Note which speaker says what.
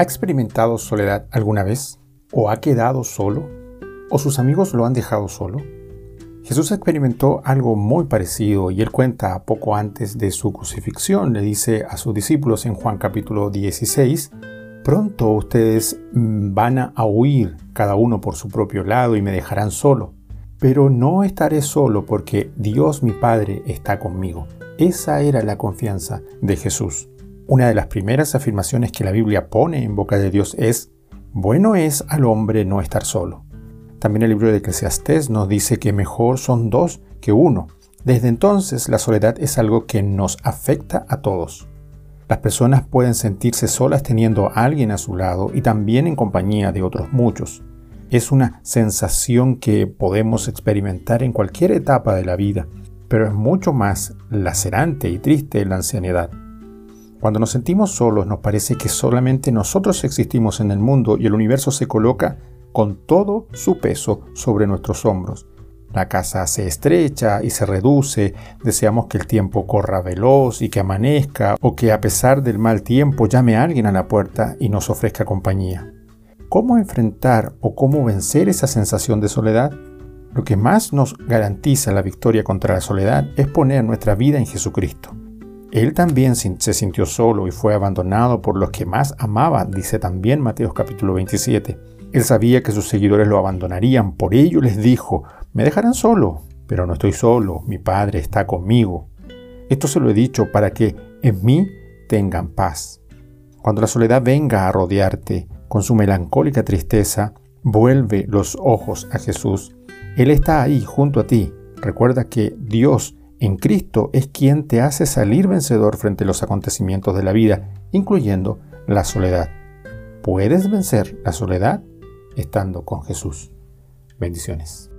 Speaker 1: ¿Ha experimentado soledad alguna vez? ¿O ha quedado solo? ¿O sus amigos lo han dejado solo? Jesús experimentó algo muy parecido y él cuenta poco antes de su crucifixión, le dice a sus discípulos en Juan capítulo 16, pronto ustedes mm, van a huir cada uno por su propio lado y me dejarán solo, pero no estaré solo porque Dios mi Padre está conmigo. Esa era la confianza de Jesús. Una de las primeras afirmaciones que la Biblia pone en boca de Dios es, bueno es al hombre no estar solo. También el libro de Eclesiastés nos dice que mejor son dos que uno. Desde entonces la soledad es algo que nos afecta a todos. Las personas pueden sentirse solas teniendo a alguien a su lado y también en compañía de otros muchos. Es una sensación que podemos experimentar en cualquier etapa de la vida, pero es mucho más lacerante y triste en la ancianidad. Cuando nos sentimos solos nos parece que solamente nosotros existimos en el mundo y el universo se coloca con todo su peso sobre nuestros hombros. La casa se estrecha y se reduce, deseamos que el tiempo corra veloz y que amanezca o que a pesar del mal tiempo llame a alguien a la puerta y nos ofrezca compañía. ¿Cómo enfrentar o cómo vencer esa sensación de soledad? Lo que más nos garantiza la victoria contra la soledad es poner nuestra vida en Jesucristo. Él también se sintió solo y fue abandonado por los que más amaba, dice también Mateo capítulo 27. Él sabía que sus seguidores lo abandonarían, por ello les dijo, me dejarán solo, pero no estoy solo, mi Padre está conmigo. Esto se lo he dicho para que en mí tengan paz. Cuando la soledad venga a rodearte con su melancólica tristeza, vuelve los ojos a Jesús. Él está ahí junto a ti. Recuerda que Dios en Cristo es quien te hace salir vencedor frente a los acontecimientos de la vida, incluyendo la soledad. Puedes vencer la soledad estando con Jesús. Bendiciones.